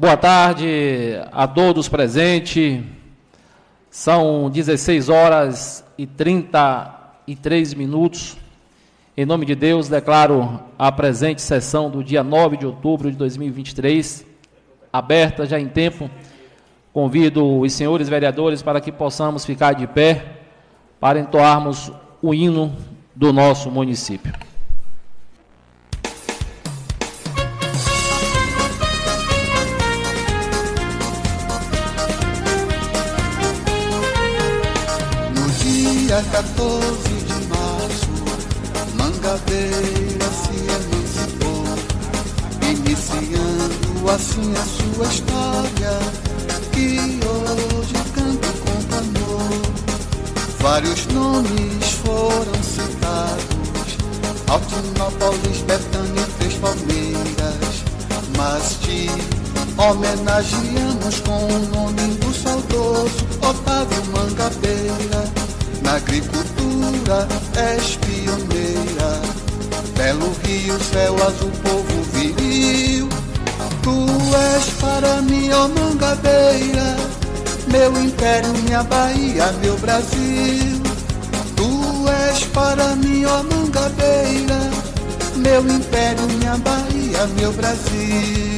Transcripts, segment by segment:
Boa tarde a todos presentes. São 16 horas e 33 minutos. Em nome de Deus, declaro a presente sessão do dia 9 de outubro de 2023 aberta já em tempo. Convido os senhores vereadores para que possamos ficar de pé para entoarmos o hino do nosso município. Se emancipou, iniciando assim a sua história, que hoje canto com amor. Vários nomes foram citados, Altinópolis, Betânia e Três Palmeiras, mas te homenageamos com o nome do saudoso Otávio Mangabeira na agricultura és. Belo rio, céu azul, povo viril. Tu és para mim, ó mangabeira, meu império, minha Bahia, meu Brasil. Tu és para mim, ó mangabeira, meu império, minha Bahia, meu Brasil.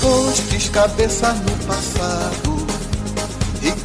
postes cabeça no passado,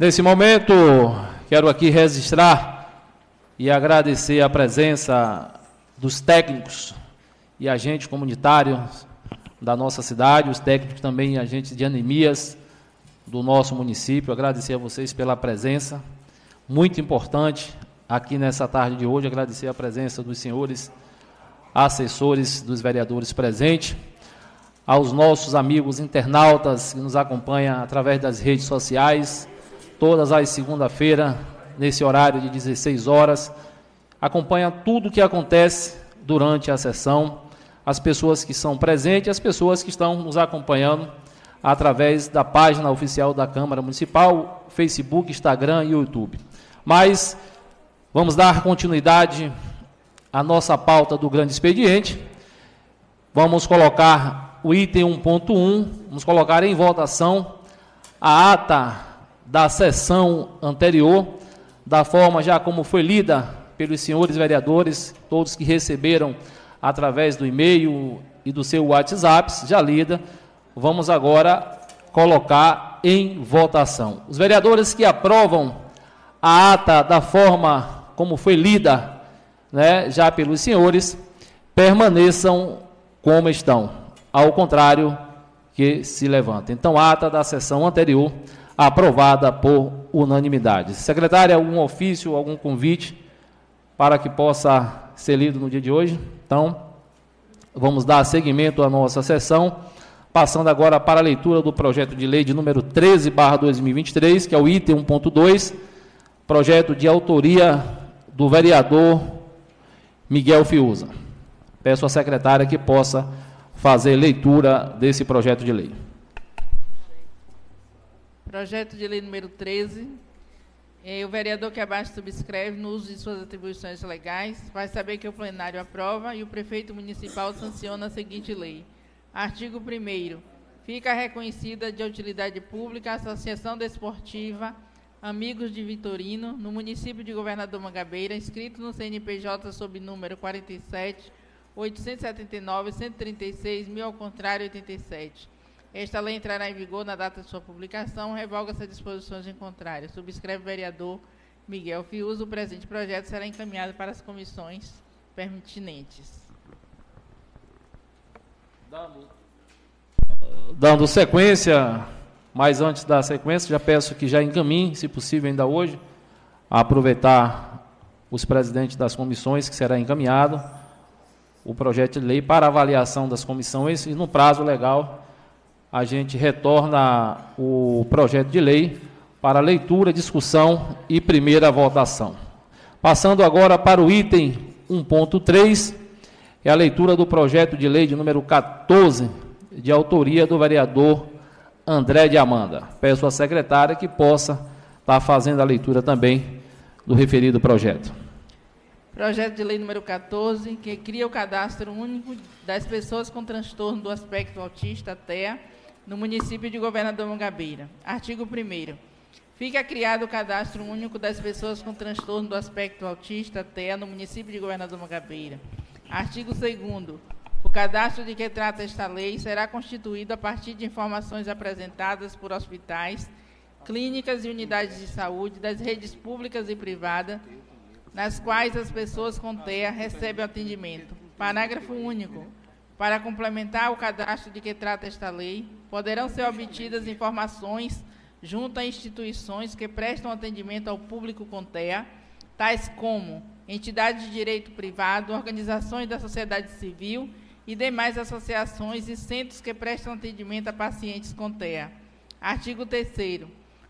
Nesse momento, quero aqui registrar e agradecer a presença dos técnicos e agentes comunitários da nossa cidade, os técnicos também agentes de anemias do nosso município. Agradecer a vocês pela presença, muito importante aqui nessa tarde de hoje, agradecer a presença dos senhores assessores dos vereadores presentes, aos nossos amigos internautas que nos acompanham através das redes sociais, todas as segunda-feira, nesse horário de 16 horas. Acompanha tudo o que acontece durante a sessão, as pessoas que são presentes, as pessoas que estão nos acompanhando através da página oficial da Câmara Municipal, Facebook, Instagram e YouTube. Mas vamos dar continuidade à nossa pauta do grande expediente. Vamos colocar o item 1.1, vamos colocar em votação a ata da sessão anterior, da forma já como foi lida pelos senhores vereadores, todos que receberam através do e-mail e do seu WhatsApp, já lida. Vamos agora colocar em votação. Os vereadores que aprovam a ata da forma como foi lida, né, já pelos senhores, permaneçam como estão. Ao contrário, que se levantem. Então, ata da sessão anterior aprovada por unanimidade. Secretária, algum ofício, algum convite para que possa ser lido no dia de hoje? Então, vamos dar seguimento à nossa sessão, passando agora para a leitura do projeto de lei de número 13/2023, que é o item 1.2, projeto de autoria do vereador Miguel Fiuza. Peço à secretária que possa fazer leitura desse projeto de lei. Projeto de lei número 13. É, o vereador que abaixo subscreve, no uso de suas atribuições legais, vai saber que o plenário aprova e o prefeito municipal sanciona a seguinte lei. Artigo 1 Fica reconhecida de utilidade pública a Associação Desportiva Amigos de Vitorino, no município de Governador Mangabeira, inscrito no CNPJ sob número 47 879 136 mil ao contrário 87. Esta lei entrará em vigor na data de sua publicação, revoga-se as disposições em contrário. Subscreve o vereador Miguel Fiuso. O presente projeto será encaminhado para as comissões pertinentes. Dando, dando sequência, mas antes da sequência, já peço que já encaminhe, se possível ainda hoje, a aproveitar os presidentes das comissões, que será encaminhado o projeto de lei para avaliação das comissões e no prazo legal a gente retorna o projeto de lei para leitura, discussão e primeira votação. Passando agora para o item 1.3, é a leitura do projeto de lei de número 14, de autoria do vereador André de Amanda. Peço à secretária que possa estar fazendo a leitura também do referido projeto. Projeto de lei número 14, que cria o cadastro único das pessoas com transtorno do aspecto autista, TEA, no município de Governador Mangabeira. Artigo 1 Fica criado o cadastro único das pessoas com transtorno do aspecto autista, TEA, no município de Governador Mangabeira. Artigo 2 O cadastro de que trata esta lei será constituído a partir de informações apresentadas por hospitais, clínicas e unidades de saúde das redes públicas e privadas, nas quais as pessoas com TEA recebem atendimento. Parágrafo único. Para complementar o cadastro de que trata esta lei, poderão ser obtidas informações junto a instituições que prestam atendimento ao público com TEA, tais como entidades de direito privado, organizações da sociedade civil e demais associações e centros que prestam atendimento a pacientes com TEA. Artigo 3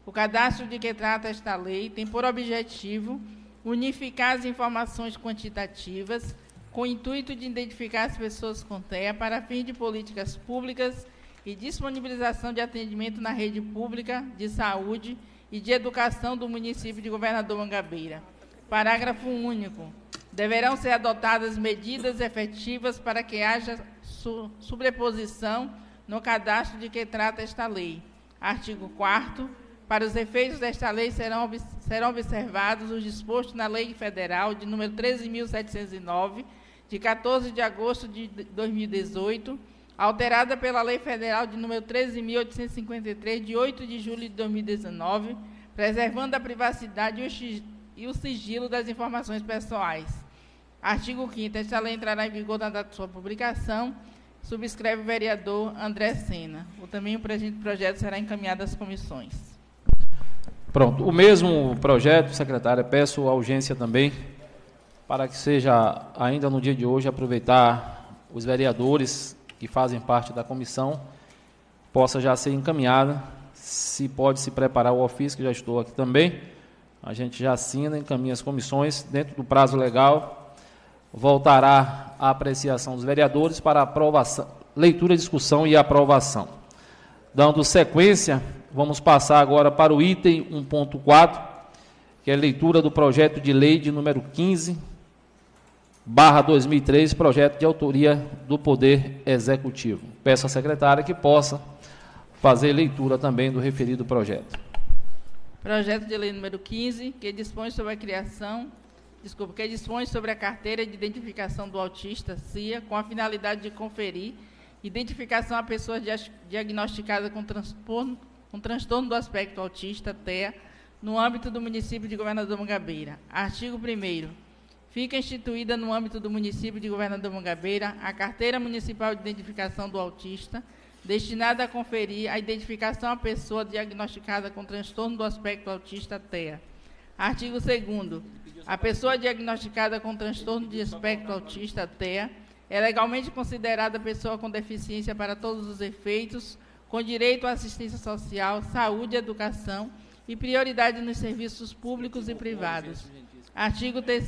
O cadastro de que trata esta lei tem por objetivo unificar as informações quantitativas com o intuito de identificar as pessoas com TEA para fins de políticas públicas e disponibilização de atendimento na rede pública de saúde e de educação do município de Governador Mangabeira. Parágrafo único. Deverão ser adotadas medidas efetivas para que haja su sobreposição no cadastro de que trata esta lei. Artigo 4 Para os efeitos desta lei serão, serão observados os dispostos na Lei Federal de número 13.709, de 14 de agosto de 2018, alterada pela Lei Federal de número 13.853, de 8 de julho de 2019, preservando a privacidade e o sigilo das informações pessoais. Artigo 5 Esta lei entrará em vigor na data de sua publicação. Subscreve o vereador André Sena. O também o presente projeto será encaminhado às comissões. Pronto. O mesmo projeto, secretária, peço a urgência também para que seja, ainda no dia de hoje, aproveitar os vereadores que fazem parte da comissão, possa já ser encaminhada, se pode se preparar o ofício, que já estou aqui também, a gente já assina, encaminha as comissões, dentro do prazo legal, voltará à apreciação dos vereadores para aprovação, leitura, discussão e aprovação. Dando sequência, vamos passar agora para o item 1.4, que é leitura do projeto de lei de número 15, barra 2003, projeto de autoria do Poder Executivo. Peço à secretária que possa fazer leitura também do referido projeto. Projeto de lei número 15, que dispõe sobre a criação, desculpa, que dispõe sobre a carteira de identificação do autista, CIA, com a finalidade de conferir identificação a pessoas diagnosticadas com transtorno, com transtorno do aspecto autista, TEA, no âmbito do município de Governador Mangabeira. Artigo 1 Fica instituída no âmbito do município de Governador Mangabeira a Carteira Municipal de Identificação do Autista, destinada a conferir a identificação à pessoa diagnosticada com transtorno do aspecto autista TEA. Artigo 2 A pessoa diagnosticada com transtorno de espectro autista TEA é legalmente considerada pessoa com deficiência para todos os efeitos, com direito à assistência social, saúde, educação e prioridade nos serviços públicos e privados. Artigo 3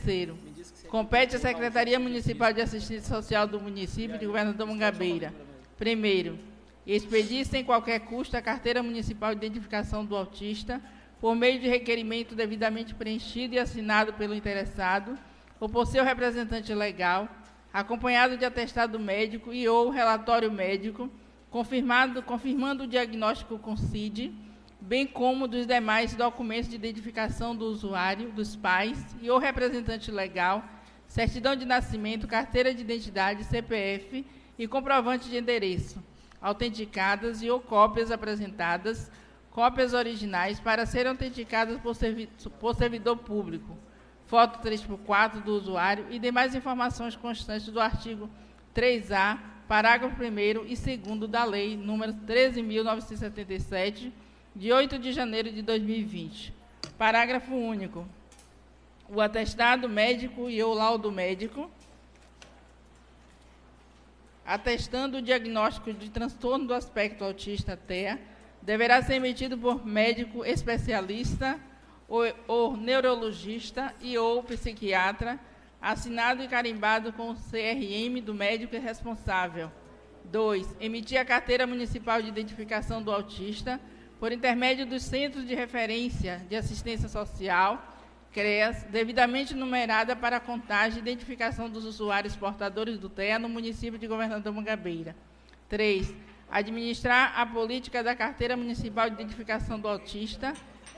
Compete à Secretaria Municipal de Assistência Social do município de Governador Mangabeira. Primeiro, expedir sem qualquer custo a carteira municipal de identificação do autista por meio de requerimento devidamente preenchido e assinado pelo interessado ou por seu representante legal, acompanhado de atestado médico e ou relatório médico, confirmado, confirmando o diagnóstico com CID, bem como dos demais documentos de identificação do usuário, dos pais e ou representante legal, certidão de nascimento, carteira de identidade, CPF e comprovante de endereço, autenticadas e ou cópias apresentadas, cópias originais para serem autenticadas por, servi por servidor público, foto 3x4 do usuário e demais informações constantes do artigo 3A, parágrafo 1 e 2 da Lei número 13.977, de 8 de janeiro de 2020. Parágrafo único. O atestado médico e o laudo médico atestando o diagnóstico de transtorno do aspecto autista TEA, deverá ser emitido por médico especialista ou, ou neurologista e ou psiquiatra, assinado e carimbado com o CRM do médico responsável. 2. Emitir a carteira municipal de identificação do autista por intermédio dos centros de referência de assistência social, CREAS, devidamente numerada para a contagem e identificação dos usuários portadores do TEA no município de Governador Mangabeira. 3. Administrar a política da Carteira Municipal de Identificação do Autista.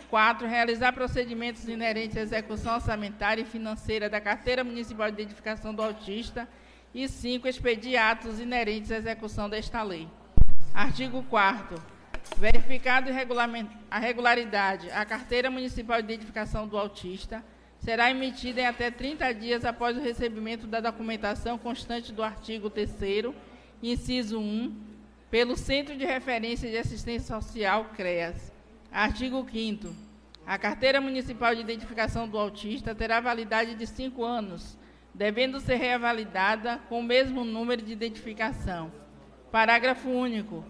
4. Realizar procedimentos inerentes à execução orçamentária e financeira da Carteira Municipal de Identificação do Autista. E 5. Expedir atos inerentes à execução desta lei. Artigo 4 Verificado a regularidade, a carteira municipal de identificação do autista será emitida em até 30 dias após o recebimento da documentação constante do artigo 3 inciso 1, pelo Centro de Referência de Assistência Social, CREAS. Artigo 5 A carteira municipal de identificação do autista terá validade de 5 anos, devendo ser revalidada com o mesmo número de identificação. Parágrafo único.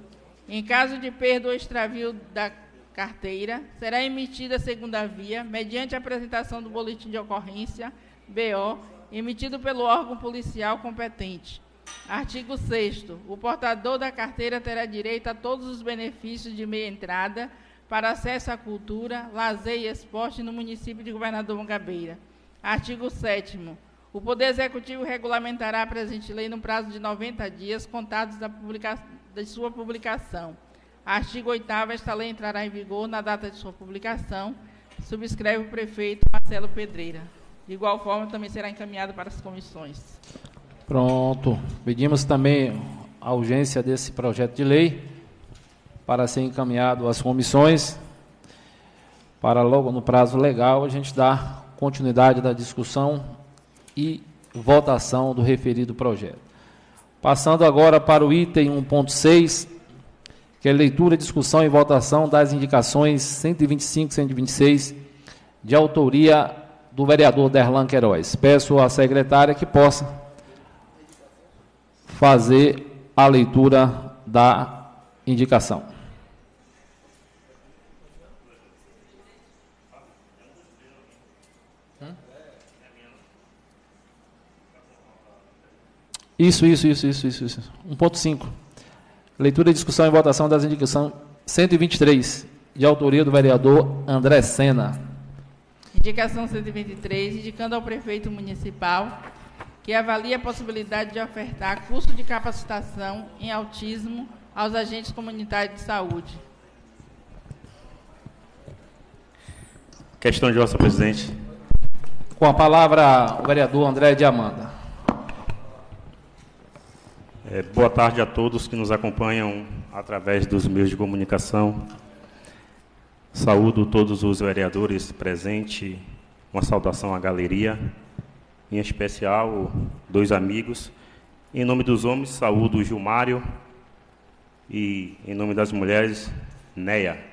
Em caso de perda ou extravio da carteira, será emitida a segunda via, mediante apresentação do boletim de ocorrência, BO, emitido pelo órgão policial competente. Artigo 6 O portador da carteira terá direito a todos os benefícios de meia entrada para acesso à cultura, lazer e esporte no município de Governador Mangabeira. Artigo 7 o Poder Executivo regulamentará a presente lei no prazo de 90 dias, contados da publicação de sua publicação. Artigo 8 esta lei entrará em vigor na data de sua publicação. Subscreve o prefeito Marcelo Pedreira. De igual forma, também será encaminhado para as comissões. Pronto. Pedimos também a urgência desse projeto de lei para ser encaminhado às comissões, para logo no prazo legal a gente dar continuidade da discussão e votação do referido projeto. Passando agora para o item 1.6, que é leitura, discussão e votação das indicações 125 e 126, de autoria do vereador Derlan Queiroz. Peço à secretária que possa fazer a leitura da indicação. Isso, isso, isso, isso, isso. isso. 1.5. Leitura, discussão e votação das indicações 123, de autoria do vereador André Sena. Indicação 123, indicando ao prefeito municipal que avalie a possibilidade de ofertar curso de capacitação em autismo aos agentes comunitários de saúde. Questão de ordem, presidente. Com a palavra, o vereador André de Amanda. É, boa tarde a todos que nos acompanham através dos meios de comunicação. Saúdo todos os vereadores presentes, uma saudação à galeria, em especial dois amigos. Em nome dos homens, saúdo Gilmário e em nome das mulheres, Neia.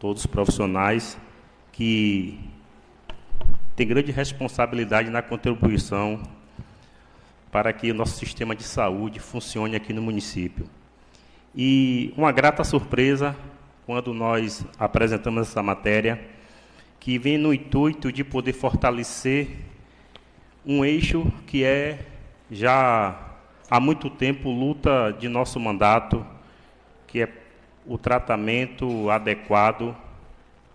Todos profissionais que têm grande responsabilidade na contribuição para que o nosso sistema de saúde funcione aqui no município. E uma grata surpresa quando nós apresentamos essa matéria, que vem no intuito de poder fortalecer um eixo que é já há muito tempo luta de nosso mandato, que é o tratamento adequado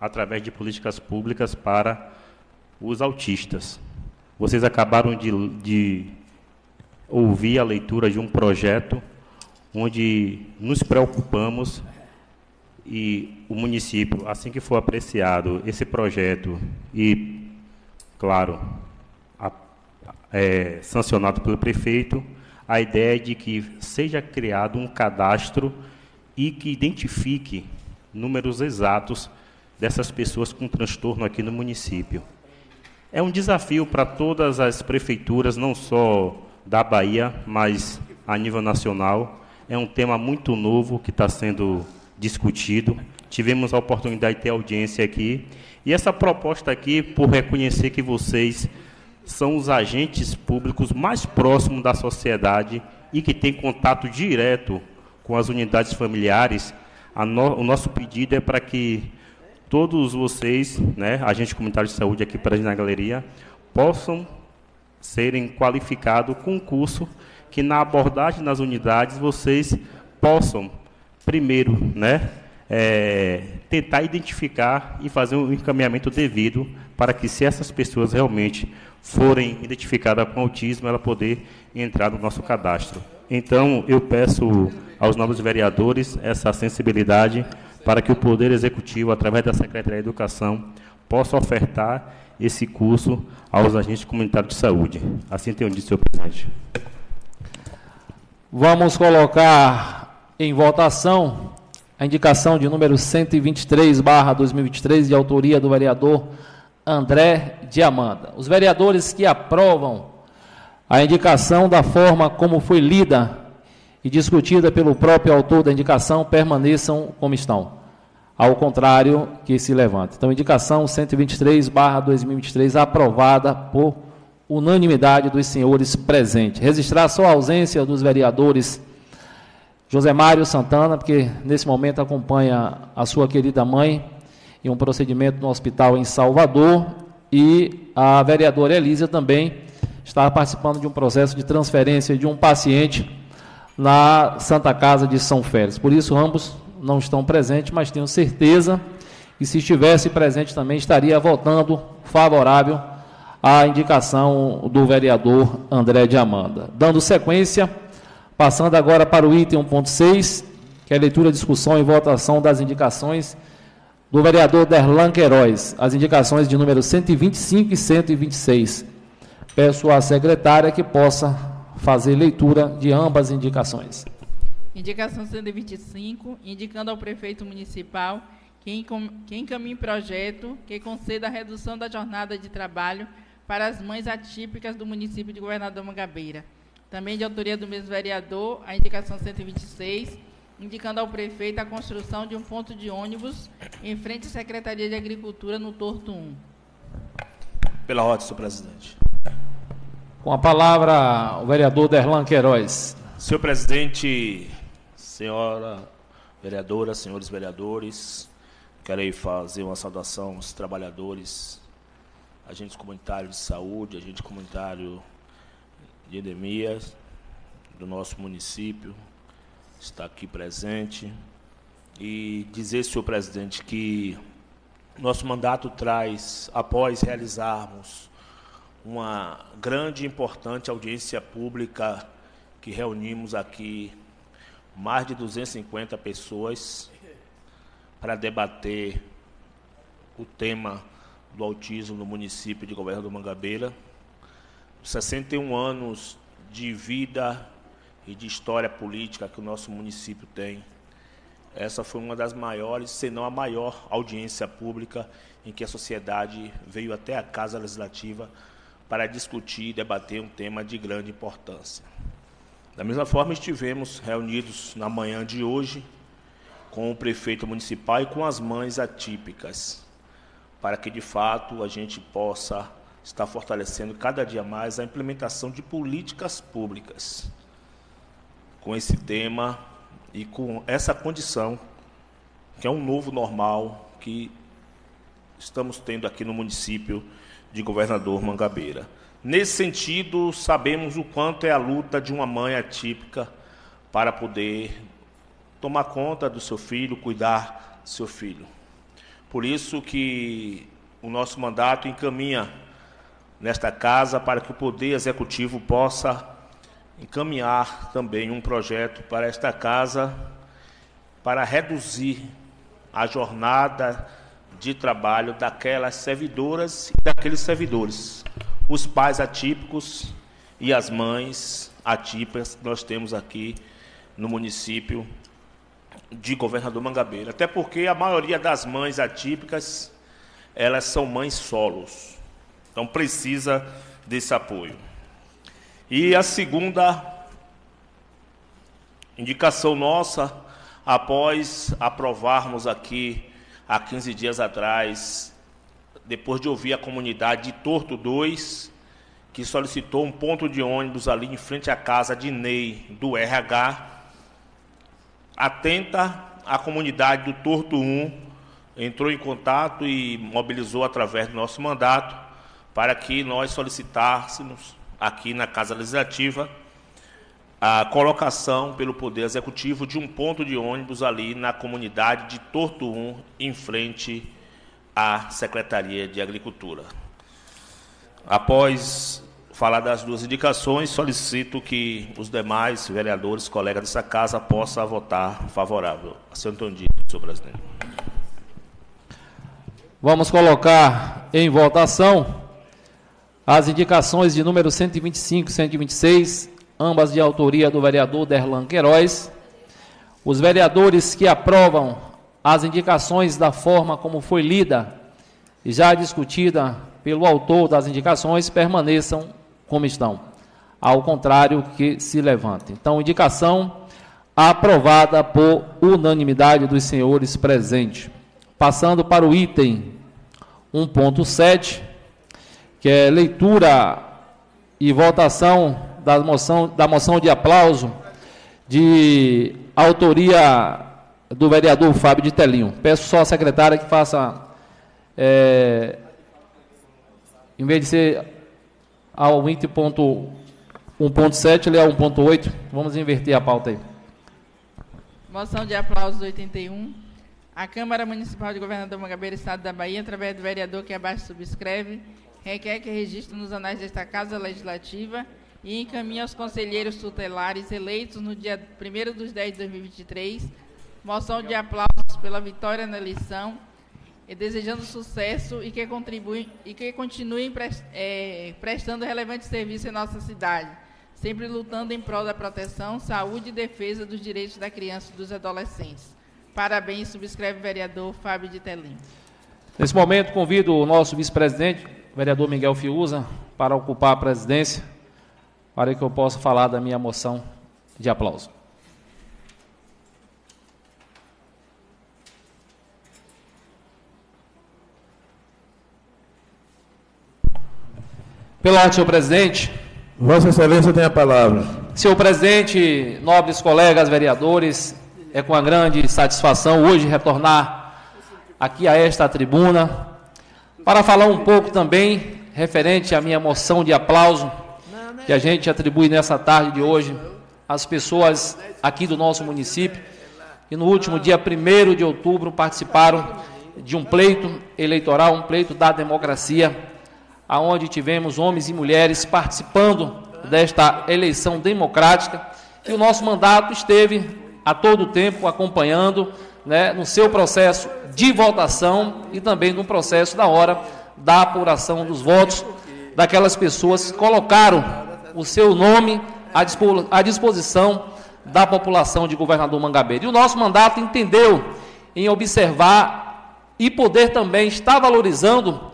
através de políticas públicas para os autistas. Vocês acabaram de, de ouvir a leitura de um projeto onde nos preocupamos e o município, assim que for apreciado esse projeto e, claro, a, é, sancionado pelo prefeito, a ideia é de que seja criado um cadastro e que identifique números exatos dessas pessoas com transtorno aqui no município. É um desafio para todas as prefeituras, não só da Bahia, mas a nível nacional. É um tema muito novo que está sendo discutido. Tivemos a oportunidade de ter audiência aqui. E essa proposta aqui, por reconhecer que vocês são os agentes públicos mais próximos da sociedade e que têm contato direto com as unidades familiares, no, o nosso pedido é para que todos vocês, né, agentes comunitários de saúde aqui presentes na galeria, possam serem qualificados com um curso que na abordagem nas unidades vocês possam, primeiro, né, é, tentar identificar e fazer um encaminhamento devido para que se essas pessoas realmente forem identificadas com autismo, ela poder entrar no nosso cadastro. Então, eu peço aos novos vereadores essa sensibilidade para que o Poder Executivo, através da Secretaria de Educação, possa ofertar esse curso aos agentes comunitários de saúde. Assim tenho dito, senhor presidente. Vamos colocar em votação a indicação de número 123, barra 2023, de autoria do vereador André Diamanda. Os vereadores que aprovam a indicação da forma como foi lida e discutida pelo próprio autor da indicação permaneçam como estão. Ao contrário, que se levante. Então, indicação 123, barra 2023, aprovada por unanimidade dos senhores presentes. Registrar só a ausência dos vereadores José Mário Santana, porque nesse momento acompanha a sua querida mãe em um procedimento no hospital em Salvador, e a vereadora Elísia também está participando de um processo de transferência de um paciente na Santa Casa de São Félix. Por isso, ambos não estão presentes, mas tenho certeza que se estivesse presente também estaria votando favorável à indicação do vereador André de Amanda. Dando sequência Passando agora para o item 1.6, que é a leitura, discussão e votação das indicações do vereador Derlan Queiroz, as indicações de número 125 e 126. Peço à secretária que possa fazer leitura de ambas as indicações. Indicação 125, indicando ao prefeito municipal que encaminhe projeto que conceda a redução da jornada de trabalho para as mães atípicas do município de Governador Mangabeira também de autoria do mesmo vereador, a indicação 126, indicando ao prefeito a construção de um ponto de ônibus em frente à Secretaria de Agricultura no Torto 1. Pela ordem, senhor presidente. Com a palavra, o vereador Derlan Queiroz. Senhor presidente, senhora vereadora, senhores vereadores, quero fazer uma saudação aos trabalhadores, agentes comunitários de saúde, agente comunitário de Edemias, do nosso município, está aqui presente. E dizer, senhor presidente, que nosso mandato traz, após realizarmos uma grande e importante audiência pública que reunimos aqui mais de 250 pessoas para debater o tema do autismo no município de Governo do Mangabeira 61 anos de vida e de história política que o nosso município tem. Essa foi uma das maiores, se não a maior, audiência pública em que a sociedade veio até a Casa Legislativa para discutir e debater um tema de grande importância. Da mesma forma, estivemos reunidos na manhã de hoje com o prefeito municipal e com as mães atípicas, para que de fato a gente possa está fortalecendo cada dia mais a implementação de políticas públicas com esse tema e com essa condição, que é um novo normal que estamos tendo aqui no município de Governador Mangabeira. Nesse sentido, sabemos o quanto é a luta de uma mãe atípica para poder tomar conta do seu filho, cuidar do seu filho. Por isso que o nosso mandato encaminha nesta casa para que o Poder Executivo possa encaminhar também um projeto para esta casa para reduzir a jornada de trabalho daquelas servidoras e daqueles servidores, os pais atípicos e as mães atípicas que nós temos aqui no município de Governador Mangabeira. Até porque a maioria das mães atípicas, elas são mães solos. Então precisa desse apoio. E a segunda indicação nossa, após aprovarmos aqui há 15 dias atrás, depois de ouvir a comunidade de Torto 2, que solicitou um ponto de ônibus ali em frente à casa de Ney, do RH, atenta à comunidade do Torto 1, entrou em contato e mobilizou através do nosso mandato para que nós solicitássemos aqui na Casa Legislativa a colocação pelo Poder Executivo de um ponto de ônibus ali na comunidade de Torto 1, em frente à Secretaria de Agricultura. Após falar das duas indicações, solicito que os demais vereadores, colegas dessa casa, possam votar favorável. Senhor Antônio senhor presidente. Vamos colocar em votação as indicações de número 125 e 126, ambas de autoria do vereador Derlan Queiroz. Os vereadores que aprovam as indicações da forma como foi lida e já discutida pelo autor das indicações permaneçam como estão. Ao contrário, que se levante. Então, indicação aprovada por unanimidade dos senhores presentes. Passando para o item 1.7, que é leitura e votação da moção, da moção de aplauso de autoria do vereador Fábio de Telinho. Peço só à secretária que faça, é, em vez de ser ao 20.1.7, ele é 1.8. Vamos inverter a pauta aí. Moção de aplauso 81. A Câmara Municipal de Governador Mangabeira, Estado da Bahia, através do vereador que abaixo subscreve, requer que registre nos anais desta Casa Legislativa e encaminhe aos conselheiros tutelares eleitos no dia 1 dos 10 de 2023 moção de aplausos pela vitória na eleição desejando sucesso e que contribuem e que continuem é, prestando relevante serviço em nossa cidade, sempre lutando em prol da proteção, saúde e defesa dos direitos da criança e dos adolescentes. Parabéns, subscreve o vereador Fábio de Telim. Nesse momento, convido o nosso vice-presidente, vereador Miguel Fiuza, para ocupar a presidência para que eu possa falar da minha moção de aplauso. Pela ordem, senhor presidente. Vossa Excelência tem a palavra. Senhor presidente, nobres colegas vereadores, é com a grande satisfação hoje retornar aqui a esta tribuna para falar um pouco também referente à minha moção de aplauso que a gente atribui nessa tarde de hoje às pessoas aqui do nosso município, que no último dia 1 de outubro participaram de um pleito eleitoral, um pleito da democracia, aonde tivemos homens e mulheres participando desta eleição democrática, e o nosso mandato esteve a todo tempo acompanhando né, no seu processo de votação e também no processo da hora da apuração dos votos daquelas pessoas que colocaram o seu nome à disposição da população de governador Mangabeira. E o nosso mandato entendeu em observar e poder também estar valorizando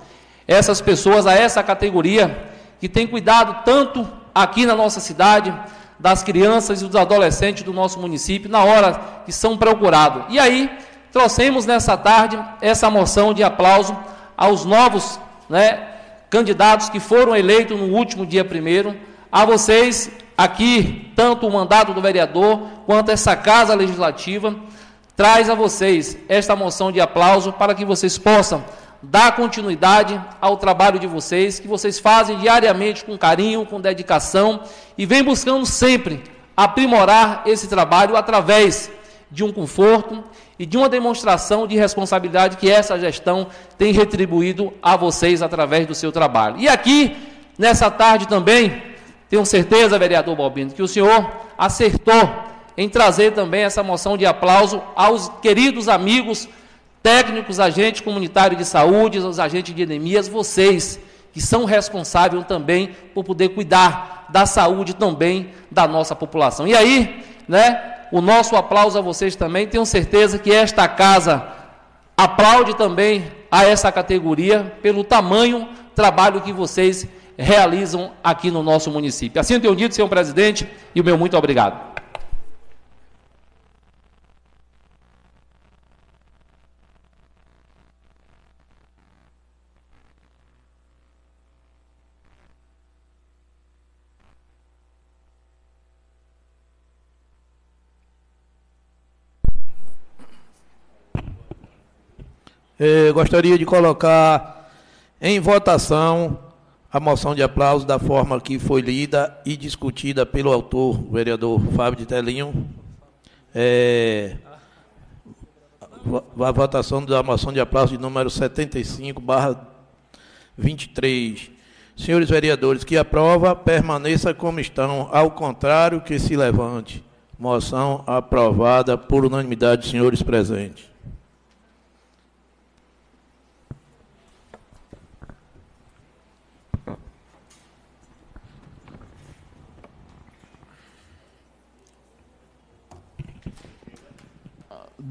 essas pessoas, a essa categoria que tem cuidado tanto aqui na nossa cidade, das crianças e dos adolescentes do nosso município, na hora que são procurados. E aí, trouxemos nessa tarde essa moção de aplauso aos novos né, candidatos que foram eleitos no último dia primeiro a vocês aqui, tanto o mandato do vereador quanto essa casa legislativa, traz a vocês esta moção de aplauso para que vocês possam dar continuidade ao trabalho de vocês, que vocês fazem diariamente com carinho, com dedicação e vem buscando sempre aprimorar esse trabalho através de um conforto e de uma demonstração de responsabilidade que essa gestão tem retribuído a vocês através do seu trabalho. E aqui, nessa tarde também, tenho certeza, vereador Balbino, que o senhor acertou em trazer também essa moção de aplauso aos queridos amigos, técnicos, agentes comunitários de saúde, os agentes de endemias, vocês que são responsáveis também por poder cuidar da saúde também da nossa população. E aí, né, o nosso aplauso a vocês também, tenho certeza que esta casa aplaude também a essa categoria pelo tamanho trabalho que vocês realizam aqui no nosso município. Assim eu tenho dito, senhor presidente, e o meu muito obrigado. Eh, gostaria de colocar em votação a moção de aplauso da forma que foi lida e discutida pelo autor, o vereador Fábio de Telinho. É, a votação da moção de aplauso de número 75, barra 23. Senhores vereadores, que aprova, permaneça como estão, ao contrário, que se levante. Moção aprovada por unanimidade, senhores presentes.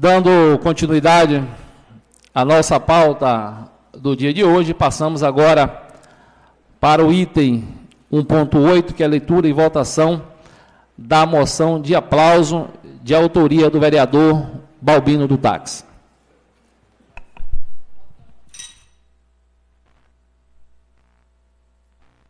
Dando continuidade à nossa pauta do dia de hoje, passamos agora para o item 1.8, que é a leitura e votação da moção de aplauso de autoria do vereador Balbino do Táxi.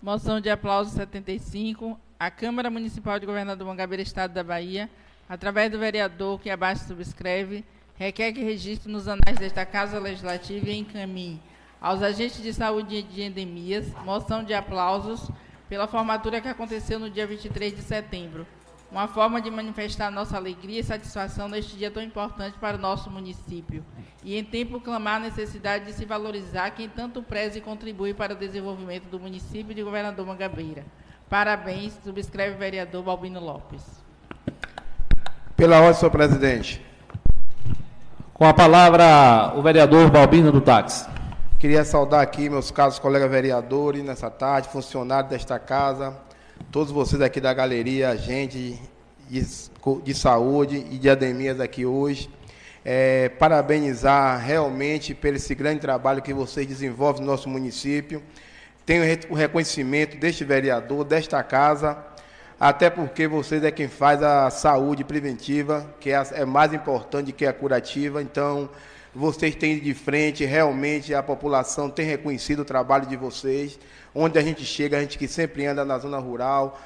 Moção de aplauso 75. A Câmara Municipal de Governador Mangabeira, Estado da Bahia, através do vereador que abaixo subscreve, requer que registre nos anais desta Casa Legislativa e encaminhe aos agentes de saúde de endemias moção de aplausos pela formatura que aconteceu no dia 23 de setembro. Uma forma de manifestar nossa alegria e satisfação neste dia tão importante para o nosso município. E, em tempo, clamar a necessidade de se valorizar quem tanto preza e contribui para o desenvolvimento do município de Governador Mangabeira. Parabéns, subscreve o vereador Balbino Lopes. Pela ordem, senhor presidente. Com a palavra, o vereador Balbino do Táxi. Queria saudar aqui meus caros colegas vereadores nessa tarde, funcionários desta casa, todos vocês aqui da galeria, gente de, de saúde e de ademias aqui hoje. É, parabenizar realmente pelo esse grande trabalho que vocês desenvolvem no nosso município. Tenho o reconhecimento deste vereador, desta casa, até porque vocês é quem faz a saúde preventiva, que é, é mais importante que a curativa. Então, vocês têm de frente, realmente a população tem reconhecido o trabalho de vocês. Onde a gente chega, a gente que sempre anda na zona rural,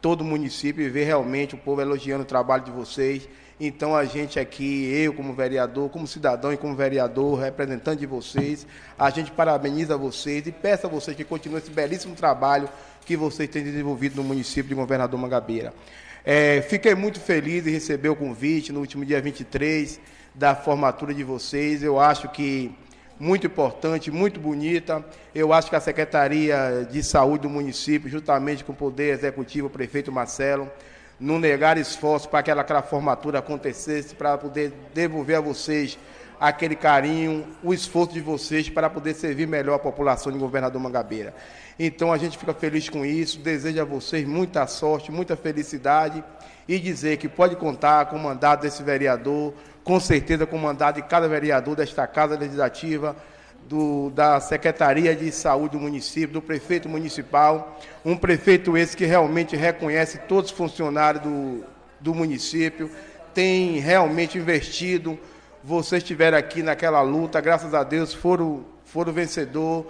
todo o município vê realmente o povo elogiando o trabalho de vocês. Então a gente aqui, eu como vereador, como cidadão e como vereador, representante de vocês, a gente parabeniza vocês e peça a vocês que continuem esse belíssimo trabalho que vocês têm desenvolvido no município de Governador Mangabeira. É, fiquei muito feliz em receber o convite no último dia 23 da formatura de vocês. Eu acho que muito importante, muito bonita. Eu acho que a Secretaria de Saúde do município, juntamente com o Poder Executivo, o prefeito Marcelo, não negar esforço para que aquela formatura acontecesse, para poder devolver a vocês aquele carinho, o esforço de vocês para poder servir melhor a população de Governador Mangabeira. Então a gente fica feliz com isso, desejo a vocês muita sorte, muita felicidade e dizer que pode contar com o mandato desse vereador, com certeza com o mandato de cada vereador desta Casa Legislativa, do, da Secretaria de Saúde do município, do prefeito municipal, um prefeito esse que realmente reconhece todos os funcionários do, do município, tem realmente investido. Vocês estiveram aqui naquela luta, graças a Deus foram, foram vencedor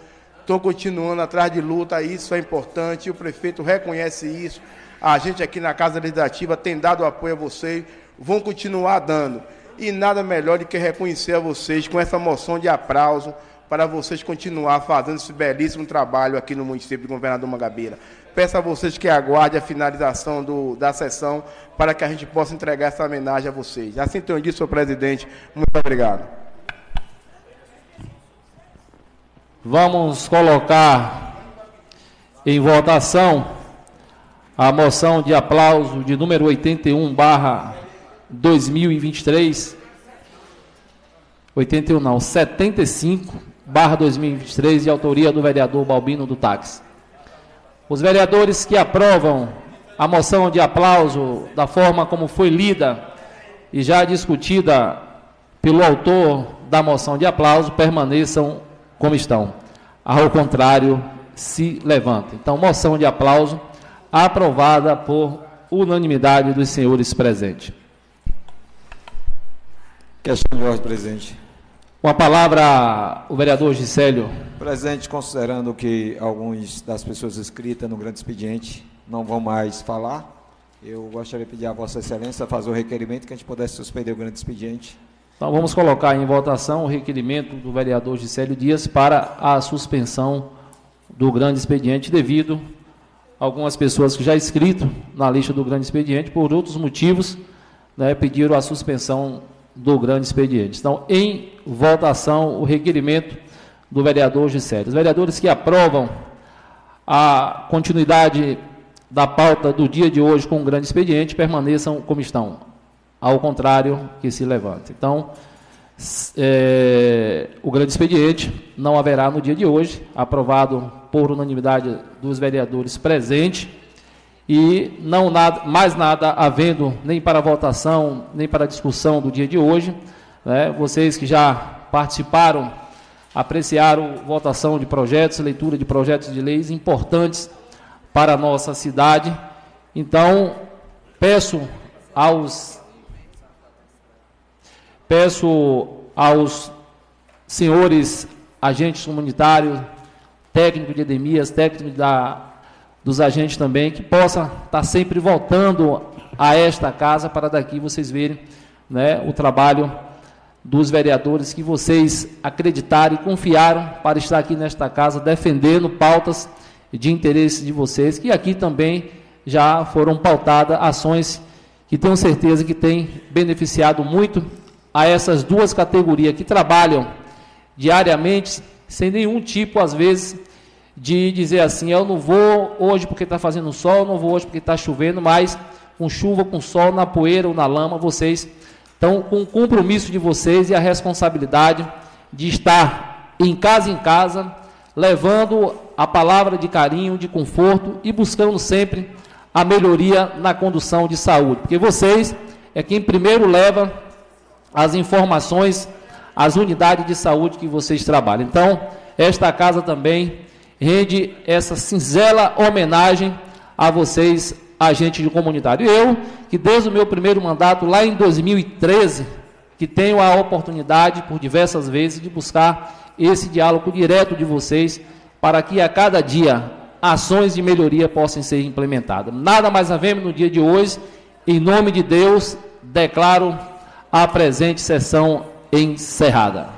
Estou continuando atrás de luta, isso é importante, o prefeito reconhece isso. A gente aqui na Casa Legislativa tem dado apoio a vocês, vão continuar dando. E nada melhor do que reconhecer a vocês com essa moção de aplauso para vocês continuar fazendo esse belíssimo trabalho aqui no município de Governador Mangabeira. Peço a vocês que aguardem a finalização do, da sessão para que a gente possa entregar essa homenagem a vocês. Assim tenho dito, senhor presidente. Muito obrigado. Vamos colocar em votação a moção de aplauso de número 81 barra 2023. 81 não, 75, barra 2023, de autoria do vereador Balbino do Táxi. Os vereadores que aprovam a moção de aplauso da forma como foi lida e já discutida pelo autor da moção de aplauso permaneçam como estão. Ao contrário, se levantem. Então, moção de aplauso aprovada por unanimidade dos senhores presentes. Questão de ordem, presidente. Com a palavra, o vereador Gisélio. Presidente, considerando que algumas das pessoas inscritas no grande expediente não vão mais falar, eu gostaria de pedir a Vossa Excelência a fazer o requerimento que a gente pudesse suspender o grande expediente. Então vamos colocar em votação o requerimento do vereador Gisélio Dias para a suspensão do grande expediente devido a algumas pessoas que já inscrito na lista do grande expediente por outros motivos né, pediram a suspensão do grande expediente. Então, em votação, o requerimento do vereador Gisélio. Os vereadores que aprovam a continuidade da pauta do dia de hoje com o grande expediente permaneçam como estão. Ao contrário, que se levante. Então, é, o grande expediente não haverá no dia de hoje, aprovado por unanimidade dos vereadores presentes e não nada, mais nada havendo nem para votação, nem para discussão do dia de hoje. Né? Vocês que já participaram, apreciaram votação de projetos, leitura de projetos de leis importantes para a nossa cidade. Então, peço aos peço aos senhores agentes comunitários, técnicos de edemias, técnicos da dos agentes também, que possa estar sempre voltando a esta casa para daqui vocês verem né, o trabalho dos vereadores que vocês acreditaram e confiaram para estar aqui nesta casa defendendo pautas de interesse de vocês, que aqui também já foram pautadas ações que tenho certeza que têm beneficiado muito a essas duas categorias que trabalham diariamente sem nenhum tipo, às vezes, de dizer assim, eu não vou hoje porque está fazendo sol, não vou hoje porque está chovendo, mas com chuva, com sol, na poeira ou na lama, vocês estão com o compromisso de vocês e a responsabilidade de estar em casa em casa, levando a palavra de carinho, de conforto e buscando sempre a melhoria na condução de saúde, porque vocês é quem primeiro leva as informações às unidades de saúde que vocês trabalham. Então, esta casa também rende essa singela homenagem a vocês, agentes de comunitário. Eu, que desde o meu primeiro mandato, lá em 2013, que tenho a oportunidade, por diversas vezes, de buscar esse diálogo direto de vocês, para que a cada dia ações de melhoria possam ser implementadas. Nada mais havemos no dia de hoje, em nome de Deus, declaro a presente sessão encerrada.